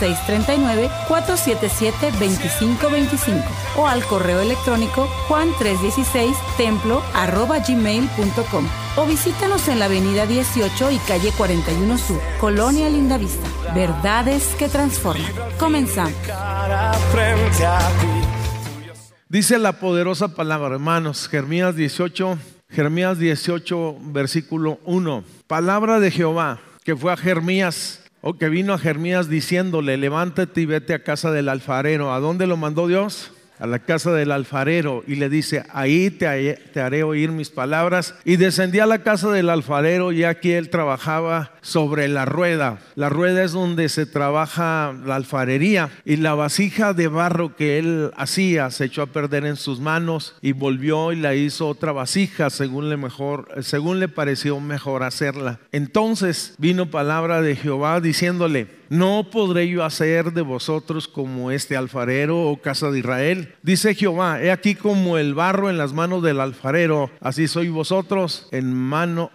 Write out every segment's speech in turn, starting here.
639-477-2525 o al correo electrónico juan316templo gmail.com o visítanos en la avenida 18 y calle 41 Sur, Colonia Lindavista. Verdades que transforman. Comenzamos. Dice la poderosa palabra, hermanos, Jeremías 18, Jeremías 18, versículo 1. Palabra de Jehová que fue a Jeremías o que vino a Jeremías diciéndole, levántate y vete a casa del alfarero. ¿A dónde lo mandó Dios? A la casa del alfarero y le dice, ahí te, haré oír mis palabras. Y descendí a la casa del alfarero y aquí él trabajaba sobre la rueda. La rueda es donde se trabaja la alfarería y la vasija de barro que él hacía se echó a perder en sus manos y volvió y la hizo otra vasija según le, mejor, según le pareció mejor hacerla. Entonces vino palabra de Jehová diciéndole, no podré yo hacer de vosotros como este alfarero o casa de Israel. Dice Jehová, he aquí como el barro en las manos del alfarero, así soy vosotros en, mano,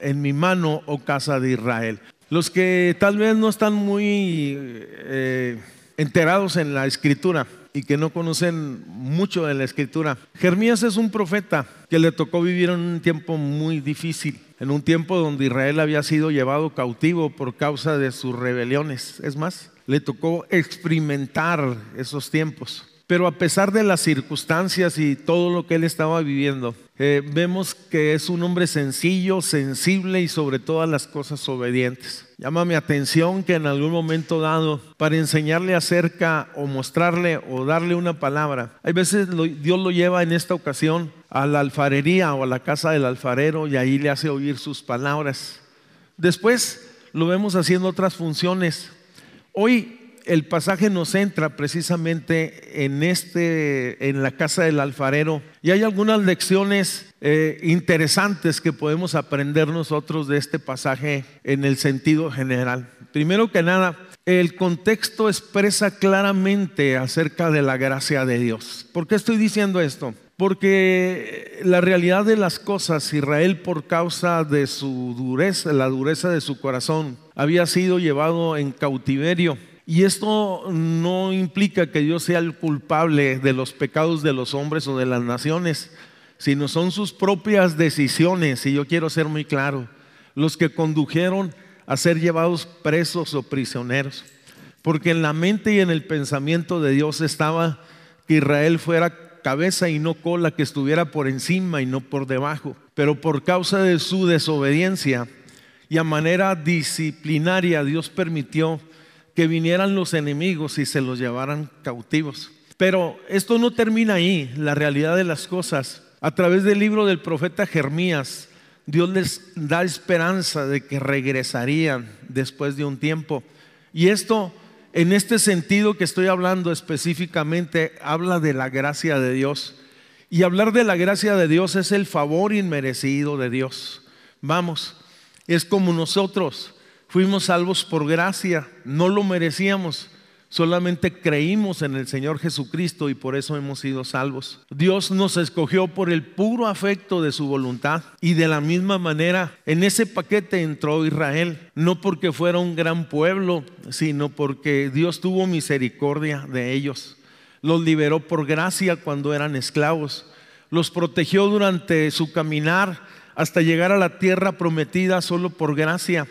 en mi mano, o casa de Israel. Los que tal vez no están muy eh, enterados en la escritura y que no conocen mucho de la escritura, Jeremías es un profeta que le tocó vivir en un tiempo muy difícil en un tiempo donde Israel había sido llevado cautivo por causa de sus rebeliones. Es más, le tocó experimentar esos tiempos. Pero a pesar de las circunstancias y todo lo que él estaba viviendo, eh, vemos que es un hombre sencillo, sensible y sobre todas las cosas obedientes. Llama mi atención que en algún momento dado, para enseñarle acerca o mostrarle o darle una palabra, hay veces Dios lo lleva en esta ocasión a la alfarería o a la casa del alfarero y ahí le hace oír sus palabras. Después lo vemos haciendo otras funciones. Hoy el pasaje nos centra precisamente en este, en la casa del alfarero, y hay algunas lecciones eh, interesantes que podemos aprender nosotros de este pasaje en el sentido general. Primero que nada, el contexto expresa claramente acerca de la gracia de Dios. ¿Por qué estoy diciendo esto? Porque la realidad de las cosas, Israel por causa de su dureza, la dureza de su corazón, había sido llevado en cautiverio y esto no implica que Dios sea el culpable de los pecados de los hombres o de las naciones, sino son sus propias decisiones, y yo quiero ser muy claro, los que condujeron a ser llevados presos o prisioneros. Porque en la mente y en el pensamiento de Dios estaba que Israel fuera cabeza y no cola, que estuviera por encima y no por debajo. Pero por causa de su desobediencia y a manera disciplinaria Dios permitió que vinieran los enemigos y se los llevaran cautivos. Pero esto no termina ahí, la realidad de las cosas. A través del libro del profeta Jeremías, Dios les da esperanza de que regresarían después de un tiempo. Y esto, en este sentido que estoy hablando específicamente, habla de la gracia de Dios. Y hablar de la gracia de Dios es el favor inmerecido de Dios. Vamos, es como nosotros Fuimos salvos por gracia, no lo merecíamos, solamente creímos en el Señor Jesucristo y por eso hemos sido salvos. Dios nos escogió por el puro afecto de su voluntad y de la misma manera en ese paquete entró Israel, no porque fuera un gran pueblo, sino porque Dios tuvo misericordia de ellos. Los liberó por gracia cuando eran esclavos, los protegió durante su caminar hasta llegar a la tierra prometida solo por gracia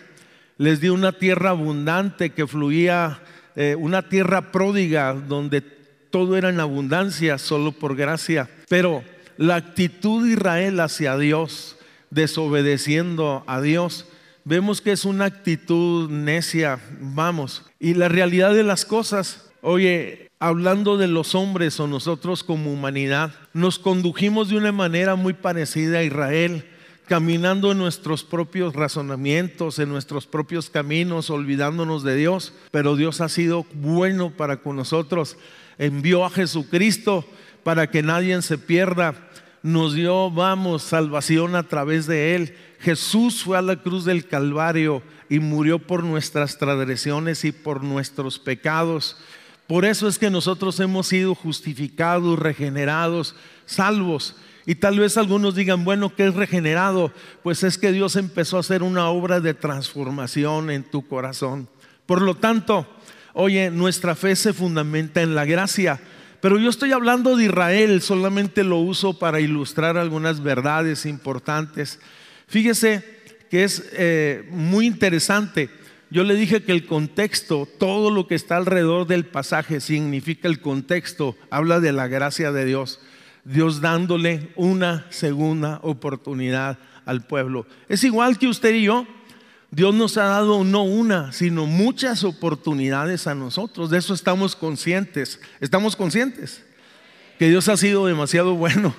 les dio una tierra abundante que fluía, eh, una tierra pródiga donde todo era en abundancia solo por gracia. Pero la actitud de Israel hacia Dios, desobedeciendo a Dios, vemos que es una actitud necia, vamos. Y la realidad de las cosas, oye, hablando de los hombres o nosotros como humanidad, nos condujimos de una manera muy parecida a Israel caminando en nuestros propios razonamientos, en nuestros propios caminos, olvidándonos de Dios, pero Dios ha sido bueno para con nosotros. Envió a Jesucristo para que nadie se pierda. Nos dio, vamos, salvación a través de Él. Jesús fue a la cruz del Calvario y murió por nuestras transgresiones y por nuestros pecados Por eso es que nosotros hemos sido justificados, regenerados, salvos. Y tal vez algunos digan, bueno, ¿qué es regenerado? Pues es que Dios empezó a hacer una obra de transformación en tu corazón. Por lo tanto, oye, nuestra fe se fundamenta en la gracia. Pero yo estoy hablando de Israel, solamente lo uso para ilustrar algunas verdades importantes. Fíjese que es eh, muy interesante. Yo le dije que el contexto, todo lo que está alrededor del pasaje significa el contexto, habla de la gracia de Dios. Dios dándole una segunda oportunidad al pueblo. Es igual que usted y yo. Dios nos ha dado no una, sino muchas oportunidades a nosotros. De eso estamos conscientes. Estamos conscientes que Dios ha sido demasiado bueno,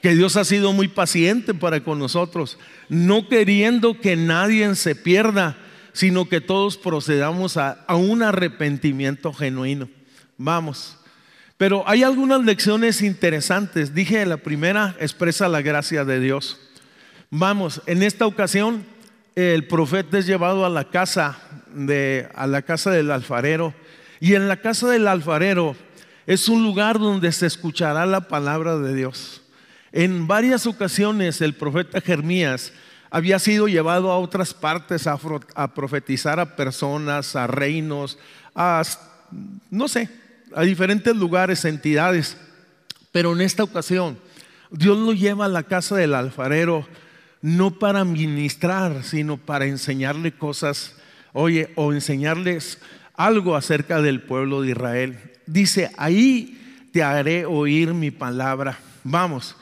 que Dios ha sido muy paciente para con nosotros, no queriendo que nadie se pierda, sino que todos procedamos a, un arrepentimiento genuino. Vamos. Pero hay algunas lecciones interesantes. Dije, la primera expresa la gracia de Dios. Vamos, en esta ocasión el profeta es llevado a la casa de a la casa del alfarero y en la casa del alfarero es un lugar donde se escuchará la palabra de Dios. En varias ocasiones el profeta Jeremías había sido llevado a otras partes a, a profetizar a personas, a reinos, a no sé, a diferentes lugares, entidades. Pero en esta ocasión, Dios lo lleva a la casa del alfarero, no para ministrar, sino para enseñarle cosas, oye, o enseñarles algo acerca del pueblo de Israel. Dice, ahí te haré oír mi palabra. Vamos,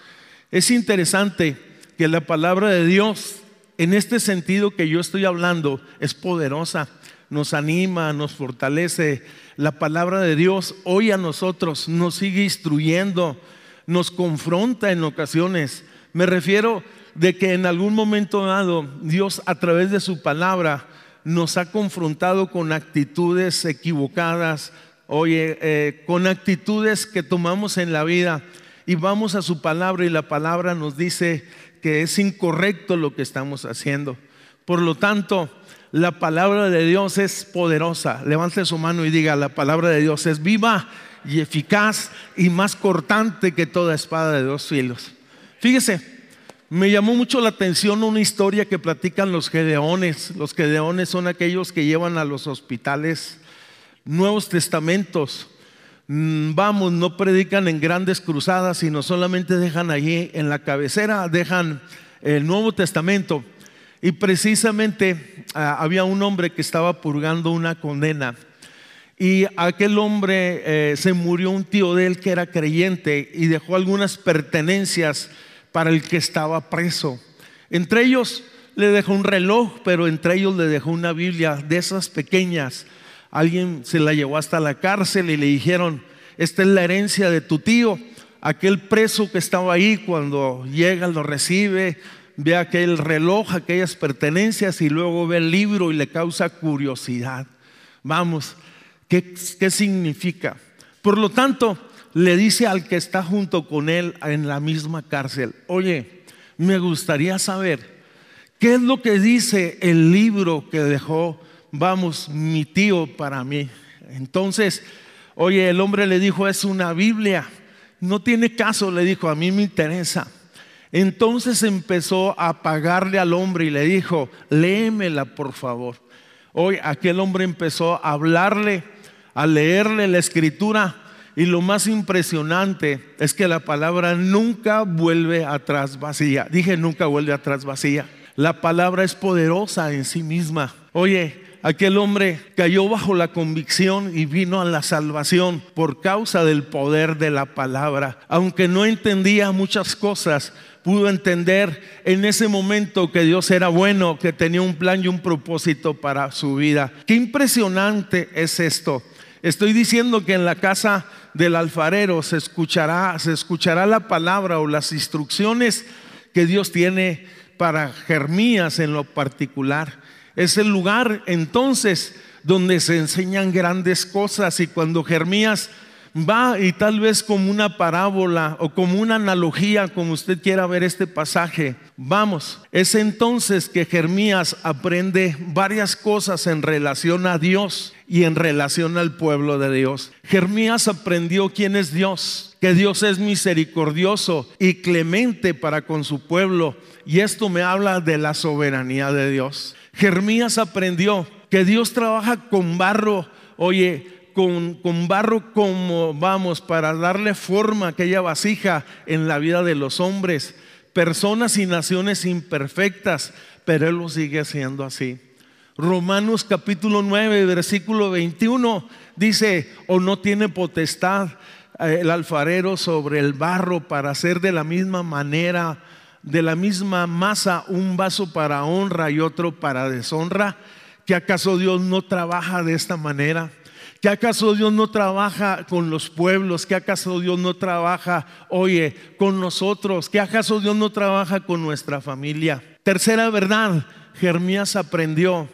es interesante que la palabra de Dios, en este sentido que yo estoy hablando, es poderosa, nos anima, nos fortalece, la palabra de Dios hoy a nosotros nos sigue instruyendo, nos confronta en ocasiones. Me refiero de que en algún momento dado Dios a través de su palabra nos ha confrontado con actitudes equivocadas, oye, eh, con actitudes que tomamos en la vida y vamos a su palabra y la palabra nos dice que es incorrecto lo que estamos haciendo. Por lo tanto, la palabra de Dios es poderosa. Levante su mano y diga, la palabra de Dios es viva y eficaz y más cortante que toda espada de dos filos. Fíjese, me llamó mucho la atención una historia que platican los gedeones. Los gedeones son aquellos que llevan a los hospitales nuevos testamentos. Mm, vamos, no predican en grandes cruzadas, sino solamente dejan allí en la cabecera, dejan el Nuevo Testamento y precisamente ah, había un hombre que estaba purgando una condena. Y aquel hombre eh, se murió un tío de él que era creyente y dejó algunas pertenencias para el que estaba preso. Entre ellos le dejó un reloj, pero entre ellos le dejó una Biblia de esas pequeñas. Alguien se la llevó hasta la cárcel y le dijeron, esta es la herencia de tu tío. Aquel preso que estaba ahí cuando llega lo recibe, ve aquel reloj, aquellas pertenencias y luego ve el libro y le causa curiosidad. Vamos, ¿qué, qué significa? Por lo tanto, le dice al que está junto con él en la misma cárcel, oye, me gustaría saber qué es lo que dice el libro que dejó, vamos, mi tío para mí. Entonces, oye, el hombre le dijo, es una Biblia. No tiene caso, le dijo, a mí me interesa. Entonces empezó a pagarle al hombre y le dijo, léemela por favor. Hoy aquel hombre empezó a hablarle, a leerle la escritura y lo más impresionante es que la palabra nunca vuelve atrás vacía. Dije, nunca vuelve atrás vacía. La palabra es poderosa en sí misma. Oye, aquel hombre cayó bajo la convicción y vino a la salvación por causa del poder de la palabra. Aunque no entendía muchas cosas, pudo entender en ese momento que Dios era bueno, que tenía un plan y un propósito para su vida. Qué impresionante es esto. Estoy diciendo que en la casa del alfarero se escuchará, se escuchará la palabra o las instrucciones que Dios tiene para Jeremías en lo particular. Es el lugar entonces donde se enseñan grandes cosas y cuando Jeremías va y tal vez como una parábola o como una analogía, como usted quiera ver este pasaje. Vamos, es entonces que Jeremías aprende varias cosas en relación a Dios y en relación al pueblo de Dios. Jeremías aprendió quién es Dios, que Dios es misericordioso y clemente para con su pueblo. Y esto me habla de la soberanía de Dios. Jeremías aprendió que Dios trabaja con barro, oye, con, barro como vamos para darle forma a aquella vasija en la vida de los hombres, personas y naciones imperfectas, pero Él lo sigue haciendo así. Romanos capítulo 9, versículo 21 dice, o no tiene potestad eh, el alfarero sobre el barro para hacer de la misma manera, de la misma masa, un vaso para honra y otro para deshonra. ¿Que acaso Dios no trabaja de esta manera? ¿Que acaso Dios no trabaja con los pueblos? ¿Que acaso Dios no trabaja, oye, con nosotros? ¿Que acaso Dios no trabaja con nuestra familia? Tercera verdad, Jeremías aprendió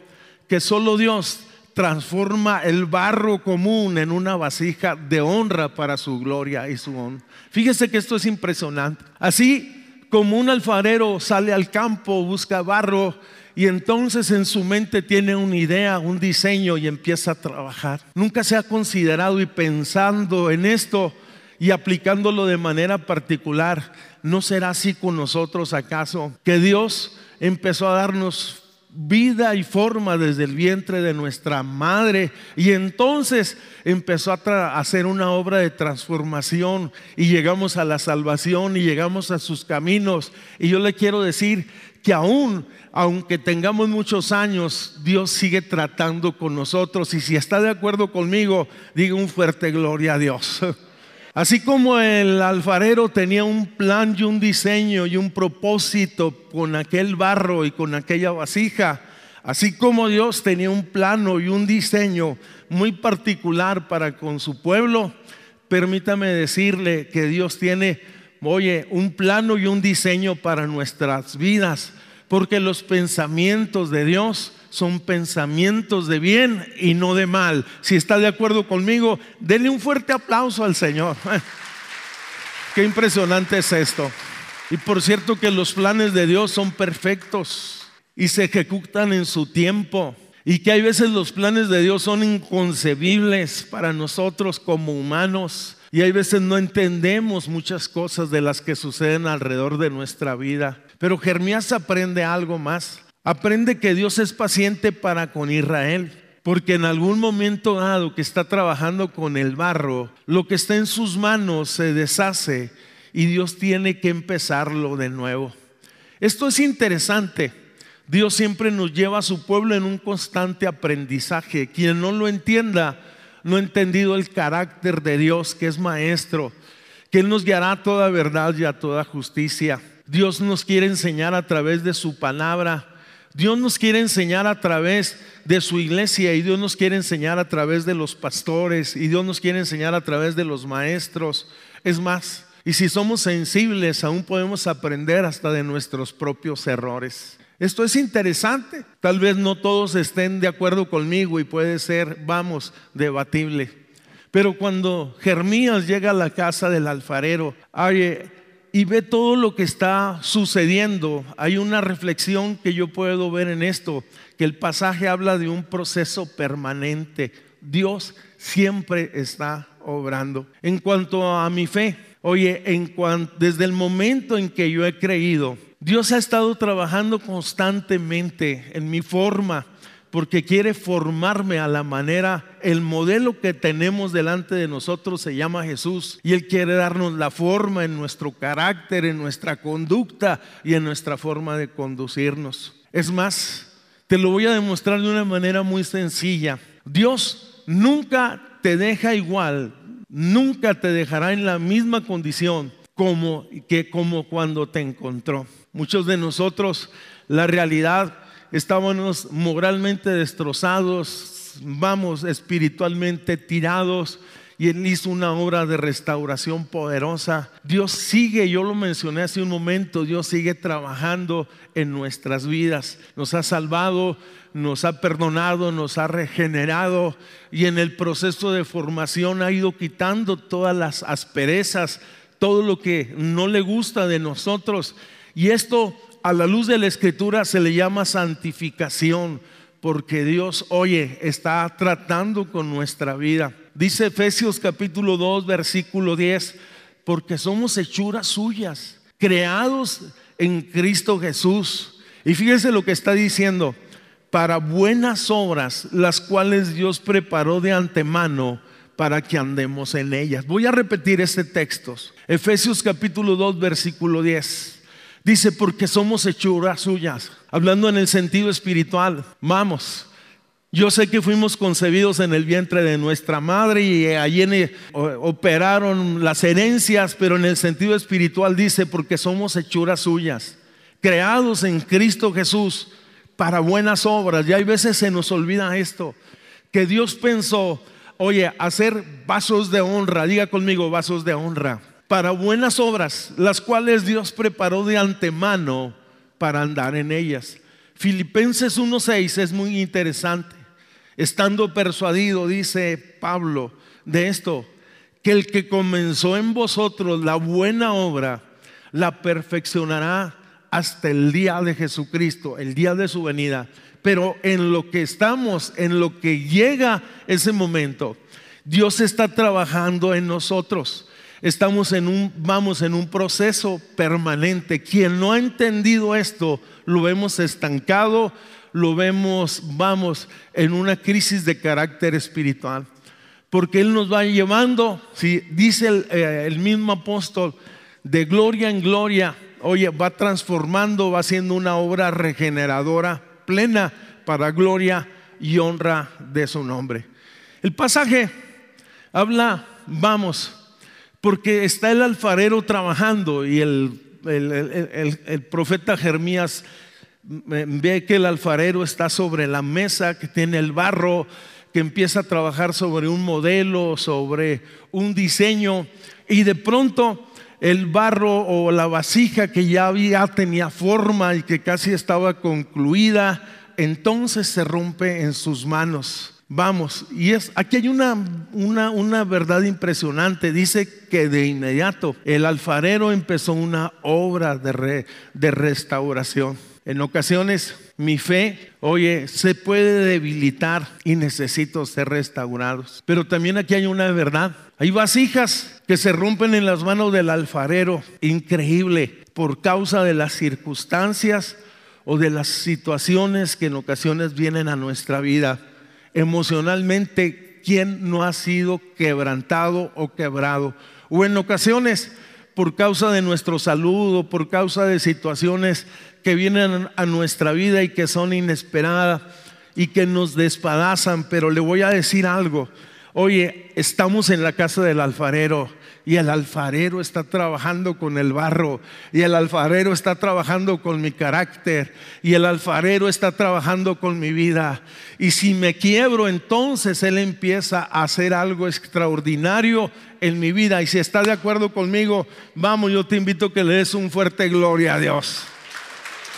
que solo Dios transforma el barro común en una vasija de honra para su gloria y su honra. Fíjese que esto es impresionante. Así como un alfarero sale al campo, busca barro y entonces en su mente tiene una idea, un diseño y empieza a trabajar. Nunca se ha considerado y pensando en esto y aplicándolo de manera particular, ¿no será así con nosotros acaso? Que Dios empezó a darnos vida y forma desde el vientre de nuestra madre. Y entonces empezó a hacer una obra de transformación y llegamos a la salvación y llegamos a sus caminos. Y yo le quiero decir que aún, aunque tengamos muchos años, Dios sigue tratando con nosotros. Y si está de acuerdo conmigo, diga un fuerte gloria a Dios. Así como el alfarero tenía un plan y un diseño y un propósito con aquel barro y con aquella vasija, así como Dios tenía un plano y un diseño muy particular para con su pueblo, permítame decirle que Dios tiene, oye, un plano y un diseño para nuestras vidas, porque los pensamientos de Dios son pensamientos de bien y no de mal. Si está de acuerdo conmigo, denle un fuerte aplauso al Señor. Qué impresionante es esto. Y por cierto que los planes de Dios son perfectos y se ejecutan en su tiempo. Y que hay veces los planes de Dios son inconcebibles para nosotros como humanos. Y hay veces no entendemos muchas cosas de las que suceden alrededor de nuestra vida. Pero Jeremías aprende algo más. Aprende que Dios es paciente para con Israel, porque en algún momento dado que está trabajando con el barro, lo que está en sus manos se deshace y Dios tiene que empezarlo de nuevo. Esto es interesante. Dios siempre nos lleva a su pueblo en un constante aprendizaje. Quien no lo entienda, no ha entendido el carácter de Dios, que es maestro, que Él nos guiará a toda verdad y a toda justicia. Dios nos quiere enseñar a través de su palabra Dios nos quiere enseñar a través de su iglesia y Dios nos quiere enseñar a través de los pastores y Dios nos quiere enseñar a través de los maestros. Es más, y si somos sensibles, aún podemos aprender hasta de nuestros propios errores. Esto es interesante. Tal vez no todos estén de acuerdo conmigo y puede ser, vamos, debatible. Pero cuando Jeremías llega a la casa del alfarero, oye, y ve todo lo que está sucediendo, hay una reflexión que yo puedo ver en esto, que el pasaje habla de un proceso permanente. Dios siempre está obrando. En cuanto a mi fe, oye, en desde el momento en que yo he creído, Dios ha estado trabajando constantemente en mi forma, porque quiere formarme a la manera, el modelo que tenemos delante de nosotros se llama Jesús y Él quiere darnos la forma en nuestro carácter, en nuestra conducta y en nuestra forma de conducirnos. Es más, te lo voy a demostrar de una manera muy sencilla. Dios nunca te deja igual, nunca te dejará en la misma condición como que como cuando te encontró. Muchos de nosotros la realidad estábamos moralmente destrozados, vamos, espiritualmente tirados. y Él hizo una obra de restauración poderosa. Dios sigue, yo lo mencioné hace un momento, Dios sigue trabajando en nuestras vidas. Nos ha salvado, nos ha perdonado, nos ha regenerado y en el proceso de formación ha ido quitando todas las asperezas, todo lo que no le gusta de nosotros. Y esto a la luz de la escritura se le llama santificación porque Dios, oye, está tratando con nuestra vida. Dice Efesios capítulo 2, versículo 10, porque somos hechuras suyas, creados en Cristo Jesús. Y fíjese lo que está diciendo, para buenas obras, las cuales Dios preparó de antemano para que andemos en ellas. Voy a repetir este texto. Efesios capítulo 2, versículo 10. Dice, porque somos hechuras suyas. Hablando en el sentido espiritual, vamos. Yo sé que fuimos concebidos en el vientre de nuestra madre y allí operaron las herencias, pero en el sentido espiritual dice, porque somos hechuras suyas, creados en Cristo Jesús para buenas obras. Y hay veces se nos olvida esto, que Dios pensó, oye, hacer vasos de honra, diga conmigo, vasos de honra para buenas obras, las cuales Dios preparó de antemano para andar en ellas. Filipenses 1.6 es muy interesante. Estando persuadido, dice Pablo, de esto, que el que comenzó en vosotros la buena obra, la perfeccionará hasta el día de Jesucristo, el día de su venida. Pero en lo que estamos, en lo que llega ese momento, Dios está trabajando en nosotros. Estamos en un, vamos en un proceso permanente. Quien no ha entendido esto, lo vemos estancado, lo vemos, vamos, en una crisis de carácter espiritual. Porque Él nos va llevando, si dice el, eh, el mismo apóstol, de gloria en gloria, oye, va transformando, va haciendo una obra regeneradora plena para gloria y honra de su nombre. El pasaje habla, vamos, porque está el alfarero trabajando y el, el, profeta Jeremías ve que el alfarero está sobre la mesa, que tiene el barro, que empieza a trabajar sobre un modelo, sobre un diseño, y de pronto el barro o la vasija que ya tenía forma y que casi estaba concluida, entonces se rompe en sus manos. Vamos, y es aquí hay una, una, una, verdad impresionante. Dice que de inmediato el alfarero empezó una obra de, de restauración. En ocasiones mi fe, oye, se puede debilitar y necesito ser restaurados. Pero también aquí hay una verdad. Hay vasijas que se rompen en las manos del alfarero, increíble, por causa de las circunstancias o de las situaciones que en ocasiones vienen a nuestra vida emocionalmente, ¿quién no ha sido quebrantado o quebrado? O en ocasiones, por causa de nuestro salud o por causa de situaciones que vienen a nuestra vida y que son inesperadas y que nos despadazan, pero le voy a decir algo. Oye, estamos en la casa del alfarero y el alfarero está trabajando con el barro y el alfarero está trabajando con mi carácter y el alfarero está trabajando con mi vida. Y si me quiebro, entonces Él empieza a hacer algo extraordinario en mi vida. Y si está de acuerdo conmigo, vamos, yo te invito a que le des un fuerte gloria a Dios.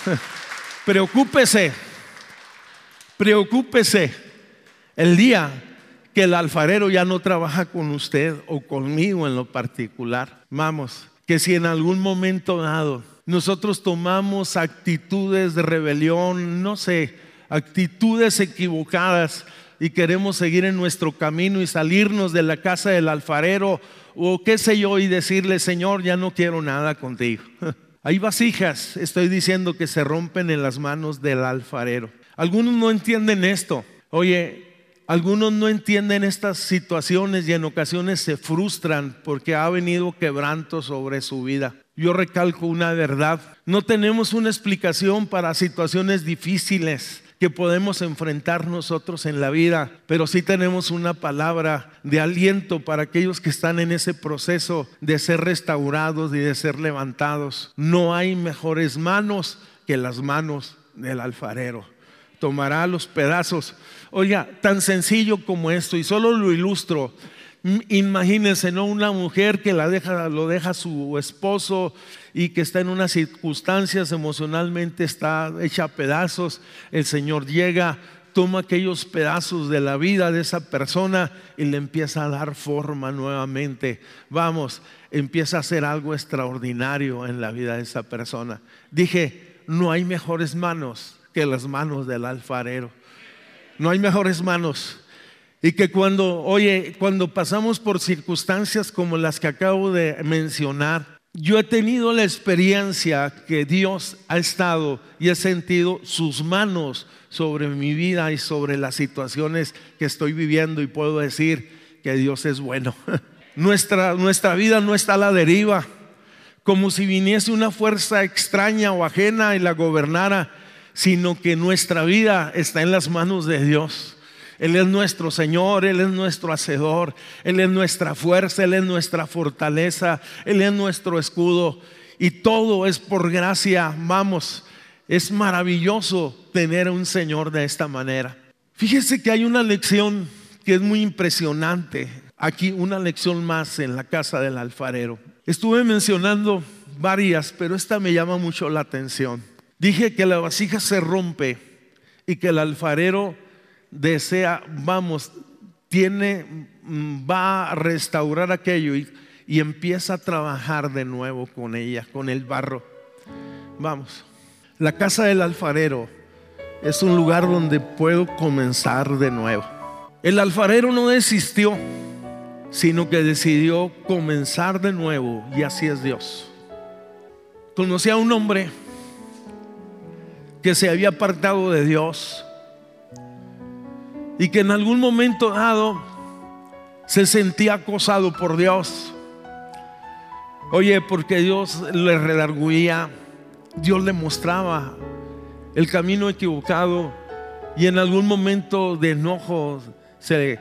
Preocúpese, preocúpese el día que el alfarero ya no trabaja con usted o conmigo en lo particular. Vamos, que si en algún momento dado nosotros tomamos actitudes de rebelión, no sé, actitudes equivocadas y queremos seguir en nuestro camino y salirnos de la casa del alfarero o qué sé yo y decirle, Señor, ya no quiero nada contigo. Hay vasijas, estoy diciendo, que se rompen en las manos del alfarero. Algunos no entienden esto. Oye, algunos no entienden estas situaciones y en ocasiones se frustran porque ha venido quebranto sobre su vida. Yo recalco una verdad. No tenemos una explicación para situaciones difíciles que podemos enfrentar nosotros en la vida, pero sí tenemos una palabra de aliento para aquellos que están en ese proceso de ser restaurados y de ser levantados. No hay mejores manos que las manos del alfarero. Tomará los pedazos Oiga, tan sencillo como esto, y solo lo ilustro. Imagínense, ¿no? Una mujer que la deja, lo deja su esposo y que está en unas circunstancias emocionalmente, está hecha a pedazos. El Señor llega, toma aquellos pedazos de la vida de esa persona y le empieza a dar forma nuevamente. Vamos, empieza a hacer algo extraordinario en la vida de esa persona. Dije, no hay mejores manos que las manos del alfarero. No hay mejores manos. Y que cuando, oye, cuando pasamos por circunstancias como las que acabo de mencionar, yo he tenido la experiencia que Dios ha estado y he sentido sus manos sobre mi vida y sobre las situaciones que estoy viviendo y puedo decir que Dios es bueno. Nuestra, nuestra vida no está a la deriva, como si viniese una fuerza extraña o ajena y la gobernara, sino que nuestra vida está en las manos de Dios. Él es nuestro Señor, Él es nuestro Hacedor, Él es nuestra fuerza, Él es nuestra fortaleza, Él es nuestro escudo. Y todo es por gracia, vamos, es maravilloso tener un Señor de esta manera. Fíjese que hay una lección que es muy impresionante. Aquí una lección más en la casa del alfarero. Estuve mencionando varias, pero esta me llama mucho la atención. Dije que la vasija se rompe y que el alfarero desea, vamos, tiene, mm, va a restaurar aquello y, y empieza a trabajar de nuevo con ella, con el barro. Vamos, la casa del alfarero es un lugar donde puedo comenzar de nuevo. El alfarero no desistió, sino que decidió comenzar de nuevo y así es Dios. Conocí a un hombre que se había apartado de Dios, y que en algún momento dado se sentía acosado por Dios. Oye, porque Dios le redarguía, Dios le mostraba el camino equivocado y en algún momento de enojo se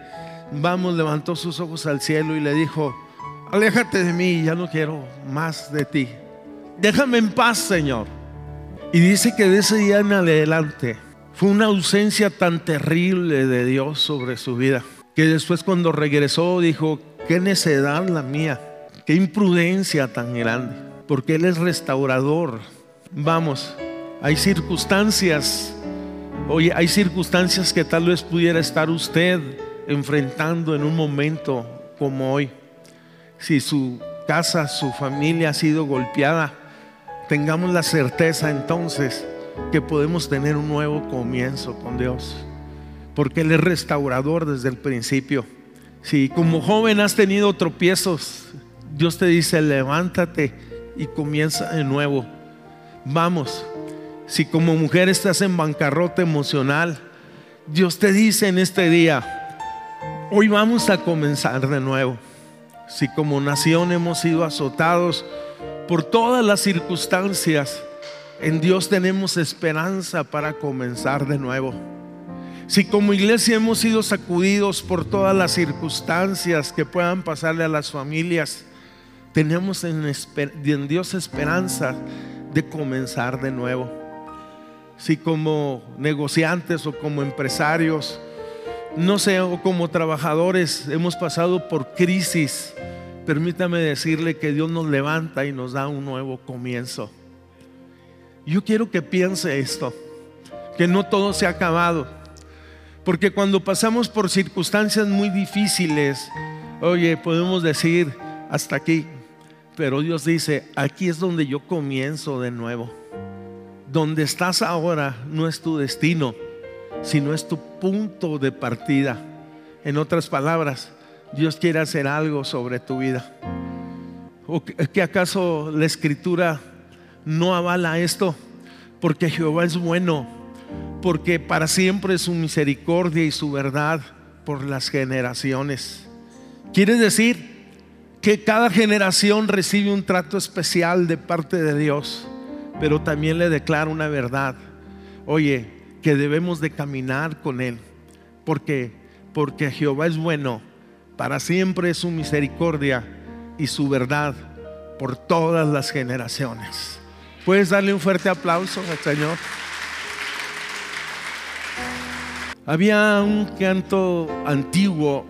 vamos levantó sus ojos al cielo y le dijo, "Aléjate de mí, ya no quiero más de ti. Déjame en paz, Señor." Y dice que de ese día en adelante fue una ausencia tan terrible de Dios sobre su vida que después cuando regresó dijo, qué necedad la mía, qué imprudencia tan grande, porque Él es restaurador. Vamos, hay circunstancias, oye, hay circunstancias que tal vez pudiera estar usted enfrentando en un momento como hoy. Si su casa, su familia ha sido golpeada, tengamos la certeza entonces que podemos tener un nuevo comienzo con Dios. Porque Él es restaurador desde el principio. Si como joven has tenido tropiezos, Dios te dice, levántate y comienza de nuevo. Vamos. Si como mujer estás en bancarrota emocional, Dios te dice en este día, hoy vamos a comenzar de nuevo. Si como nación hemos sido azotados por todas las circunstancias, en Dios tenemos esperanza para comenzar de nuevo. Si como iglesia hemos sido sacudidos por todas las circunstancias que puedan pasarle a las familias, tenemos en, Dios esperanza de comenzar de nuevo. Si como negociantes o como empresarios, no sé, o como trabajadores hemos pasado por crisis, permítame decirle que Dios nos levanta y nos da un nuevo comienzo. Yo quiero que piense esto, que no todo se ha acabado. Porque cuando pasamos por circunstancias muy difíciles, oye, podemos decir hasta aquí, pero Dios dice, aquí es donde yo comienzo de nuevo. Donde estás ahora no es tu destino, sino es tu punto de partida. En otras palabras, Dios quiere hacer algo sobre tu vida. ¿O que acaso la escritura no avala esto, porque Jehová es bueno, porque para siempre es su misericordia y su verdad por las generaciones. Quiere decir que cada generación recibe un trato especial de parte de Dios, pero también le declara una verdad. Oye, que debemos de caminar con Él, porque, porque Jehová es bueno, para siempre su misericordia y su verdad por todas las generaciones. Puedes darle un fuerte aplauso al Señor. Había un canto antiguo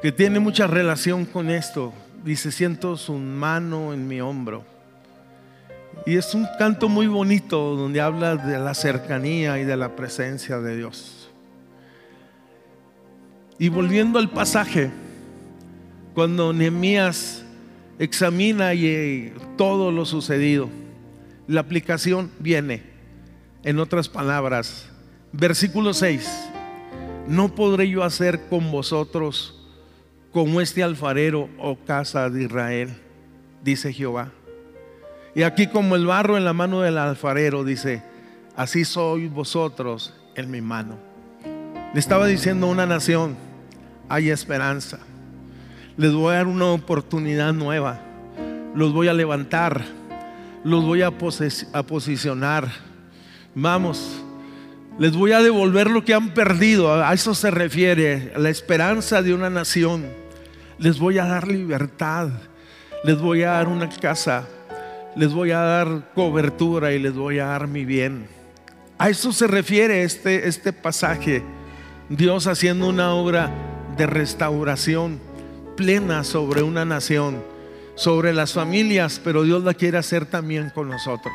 que tiene mucha relación con esto. Dice, siento su mano en mi hombro. Y es un canto muy bonito donde habla de la cercanía y de la presencia de Dios. Y volviendo al pasaje, cuando Nehemías examina y, todo lo sucedido, la aplicación viene. En otras palabras, versículo 6, no podré yo hacer con vosotros como este alfarero o oh casa de Israel, dice Jehová. Y aquí como el barro en la mano del alfarero, dice, así sois vosotros en mi mano. Le estaba diciendo una nación, hay esperanza. Les voy a dar una oportunidad nueva. Los voy a levantar. Los voy a, posicionar. Vamos, les voy a devolver lo que han perdido. A eso se refiere, la esperanza de una nación. Les voy a dar libertad. Les voy a dar una casa. Les voy a dar cobertura y les voy a dar mi bien. A eso se refiere este, este pasaje. Dios haciendo una obra de restauración plena sobre una nación, sobre las familias, pero Dios la quiere hacer también con nosotros.